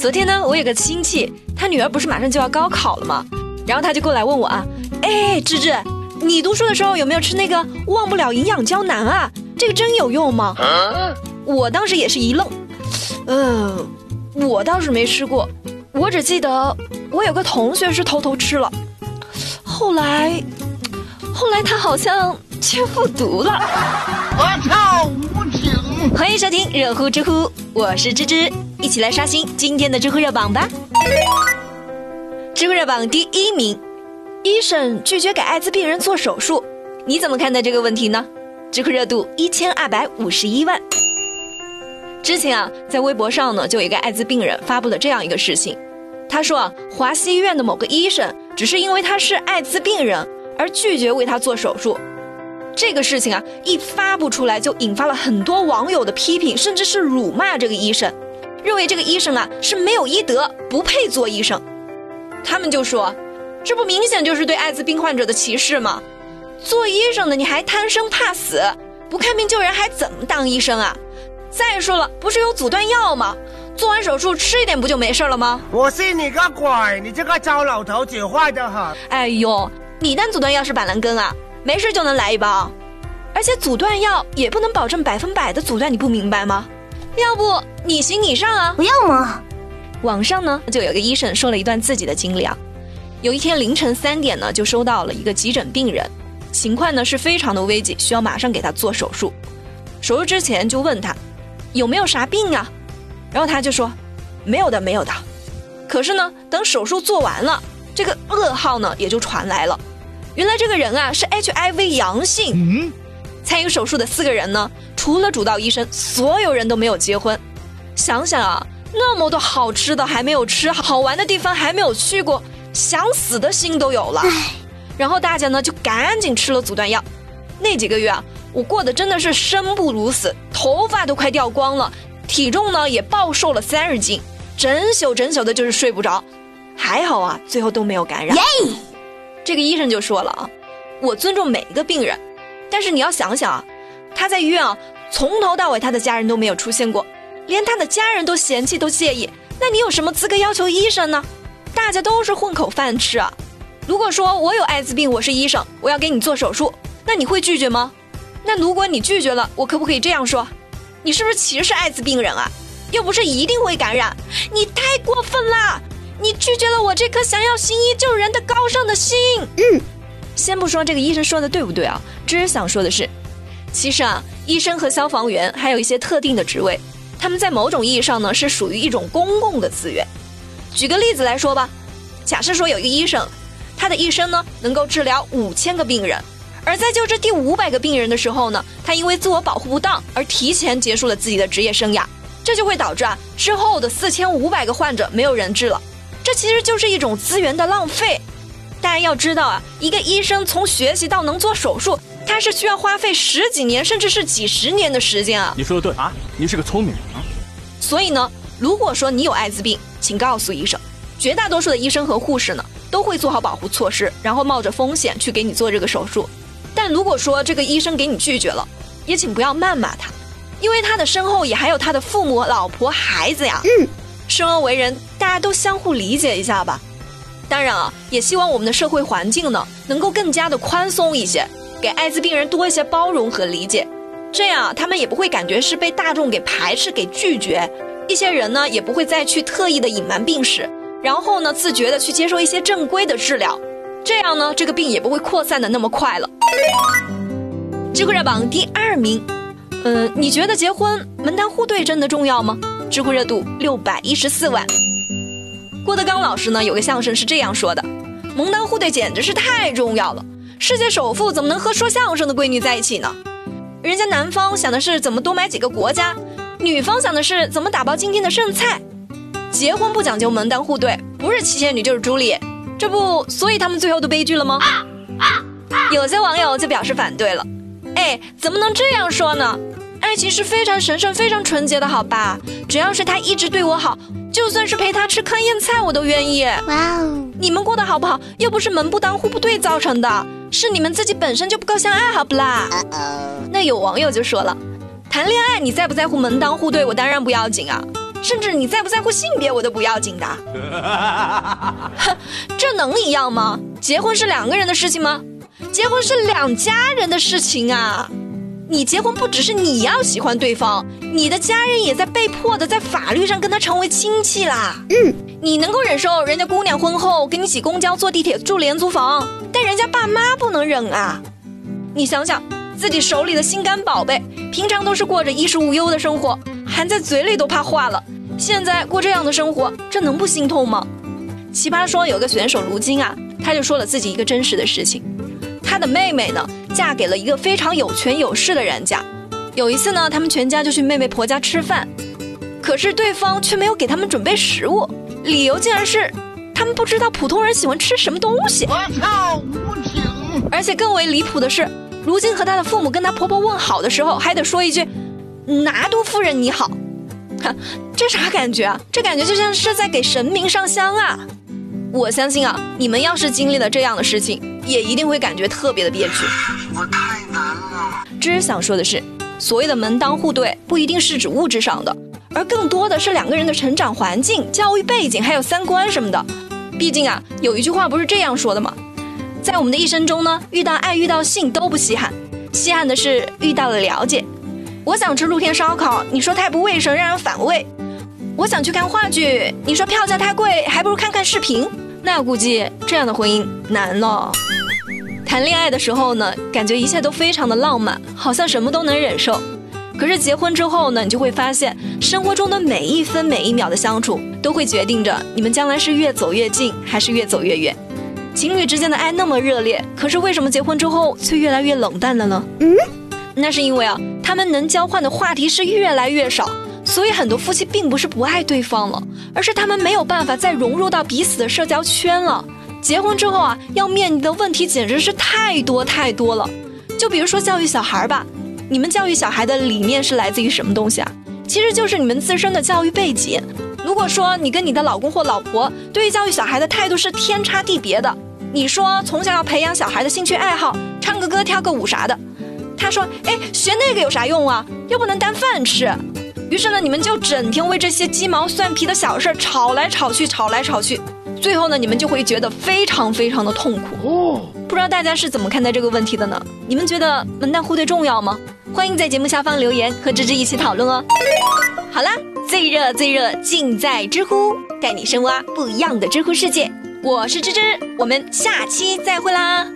昨天呢，我有个亲戚，他女儿不是马上就要高考了吗？然后他就过来问我啊，哎，芝芝，你读书的时候有没有吃那个忘不了营养胶囊啊？这个真有用吗？我当时也是一愣，嗯，我倒是没吃过，我只记得我有个同学是偷偷吃了，后来，后来他好像去复读了。我操，无情！欢迎收听热乎知乎，我是芝芝，一起来刷新今天的知乎热榜吧。知乎热榜第一名，医生拒绝给艾滋病人做手术，你怎么看待这个问题呢？知乎热度一千二百五十一万。之前啊，在微博上呢，就有一个艾滋病人发布了这样一个事情，他说啊，华西医院的某个医生只是因为他是艾滋病人而拒绝为他做手术。这个事情啊，一发布出来就引发了很多网友的批评，甚至是辱骂这个医生，认为这个医生啊是没有医德，不配做医生。他们就说，这不明显就是对艾滋病患者的歧视吗？做医生的你还贪生怕死，不看病救人还怎么当医生啊？再说了，不是有阻断药吗？做完手术吃一点不就没事了吗？我信你个鬼！你这个糟老头子坏得很。哎呦，你当阻断药是板蓝根啊？没事就能来一包，而且阻断药也不能保证百分百的阻断，你不明白吗？要不你行你上啊？不要嘛！网上呢就有个医生说了一段自己的经历啊，有一天凌晨三点呢就收到了一个急诊病人，情况呢是非常的危急，需要马上给他做手术。手术之前就问他有没有啥病啊，然后他就说没有的，没有的。可是呢，等手术做完了，这个噩耗呢也就传来了。原来这个人啊是 HIV 阳性。嗯，参与手术的四个人呢，除了主刀医生，所有人都没有结婚。想想啊，那么多好吃的还没有吃，好玩的地方还没有去过，想死的心都有了。然后大家呢就赶紧吃了阻断药。那几个月啊，我过得真的是生不如死，头发都快掉光了，体重呢也暴瘦了三十斤，整宿整宿的就是睡不着。还好啊，最后都没有感染。这个医生就说了啊，我尊重每一个病人，但是你要想想啊，他在医院啊，从头到尾他的家人都没有出现过，连他的家人都嫌弃都介意，那你有什么资格要求医生呢？大家都是混口饭吃啊。如果说我有艾滋病，我是医生，我要给你做手术，那你会拒绝吗？那如果你拒绝了，我可不可以这样说？你是不是歧视艾滋病人啊？又不是一定会感染，你太过分啦。你拒绝了我这颗想要行医救人的高尚的心。嗯，先不说这个医生说的对不对啊，只是想说的是，其实啊，医生和消防员还有一些特定的职位，他们在某种意义上呢是属于一种公共的资源。举个例子来说吧，假设说有一个医生，他的一生呢能够治疗五千个病人，而在救治第五百个病人的时候呢，他因为自我保护不当而提前结束了自己的职业生涯，这就会导致啊之后的四千五百个患者没有人治了。这其实就是一种资源的浪费。大家要知道啊，一个医生从学习到能做手术，他是需要花费十几年甚至是几十年的时间啊。你说的对啊，你是个聪明人啊。所以呢，如果说你有艾滋病，请告诉医生。绝大多数的医生和护士呢，都会做好保护措施，然后冒着风险去给你做这个手术。但如果说这个医生给你拒绝了，也请不要谩骂他，因为他的身后也还有他的父母、老婆、孩子呀。嗯。生而为人，大家都相互理解一下吧。当然啊，也希望我们的社会环境呢，能够更加的宽松一些，给艾滋病人多一些包容和理解，这样他们也不会感觉是被大众给排斥、给拒绝。一些人呢，也不会再去特意的隐瞒病史，然后呢，自觉的去接受一些正规的治疗，这样呢，这个病也不会扩散的那么快了。知乎热榜第二名，嗯，你觉得结婚门当户对真的重要吗？知乎热度六百一十四万。郭德纲老师呢有个相声是这样说的：“门当户对简直是太重要了，世界首富怎么能和说相声的闺女在一起呢？人家男方想的是怎么多买几个国家，女方想的是怎么打包今天的剩菜。结婚不讲究门当户对，不是七仙女就是朱丽，这不所以他们最后都悲剧了吗？”有些网友就表示反对了：“哎，怎么能这样说呢？”爱情是非常神圣、非常纯洁的，好吧？只要是他一直对我好，就算是陪他吃糠咽菜，我都愿意。哇哦！你们过得好不好，又不是门不当户不对造成的，是你们自己本身就不够相爱，好不啦？那有网友就说了，谈恋爱你在不在乎门当户对，我当然不要紧啊。甚至你在不在乎性别我都不要紧的。哼，这能一样吗？结婚是两个人的事情吗？结婚是两家人的事情啊！你结婚不只是你要喜欢对方，你的家人也在被迫的在法律上跟他成为亲戚啦。嗯，你能够忍受人家姑娘婚后跟你挤公交、坐地铁、住廉租房，但人家爸妈不能忍啊！你想想，自己手里的心肝宝贝，平常都是过着衣食无忧的生活，含在嘴里都怕化了。现在过这样的生活，这能不心痛吗？奇葩说有个选手卢晶啊，他就说了自己一个真实的事情。他的妹妹呢，嫁给了一个非常有权有势的人家。有一次呢，他们全家就去妹妹婆家吃饭，可是对方却没有给他们准备食物，理由竟然是他们不知道普通人喜欢吃什么东西。我操，无情！而且更为离谱的是，如今和她的父母跟她婆婆问好的时候，还得说一句“拿督夫人你好”。哼，这啥感觉啊？这感觉就像是在给神明上香啊！我相信啊，你们要是经历了这样的事情。也一定会感觉特别的憋屈。我太难了。只想说的是，所谓的门当户对，不一定是指物质上的，而更多的是两个人的成长环境、教育背景，还有三观什么的。毕竟啊，有一句话不是这样说的吗？在我们的一生中呢，遇到爱、遇到性都不稀罕，稀罕的是遇到了了解。我想吃露天烧烤，你说太不卫生，让人反胃；我想去看话剧，你说票价太贵，还不如看看视频。那估计这样的婚姻难了。谈恋爱的时候呢，感觉一切都非常的浪漫，好像什么都能忍受。可是结婚之后呢，你就会发现，生活中的每一分每一秒的相处，都会决定着你们将来是越走越近，还是越走越远。情侣之间的爱那么热烈，可是为什么结婚之后却越来越冷淡了呢？嗯，那是因为啊，他们能交换的话题是越来越少。所以很多夫妻并不是不爱对方了，而是他们没有办法再融入到彼此的社交圈了。结婚之后啊，要面临的问题简直是太多太多了。就比如说教育小孩吧，你们教育小孩的理念是来自于什么东西啊？其实就是你们自身的教育背景。如果说你跟你的老公或老婆对于教育小孩的态度是天差地别的，你说从小要培养小孩的兴趣爱好，唱个歌、跳个舞啥的，他说，哎，学那个有啥用啊？又不能当饭吃。于是呢，你们就整天为这些鸡毛蒜皮的小事吵来吵去，吵来吵去，最后呢，你们就会觉得非常非常的痛苦。哦，不知道大家是怎么看待这个问题的呢？你们觉得门当户对重要吗？欢迎在节目下方留言和芝芝一起讨论哦。好啦，最热最热尽在知乎，带你深挖不一样的知乎世界。我是芝芝，我们下期再会啦。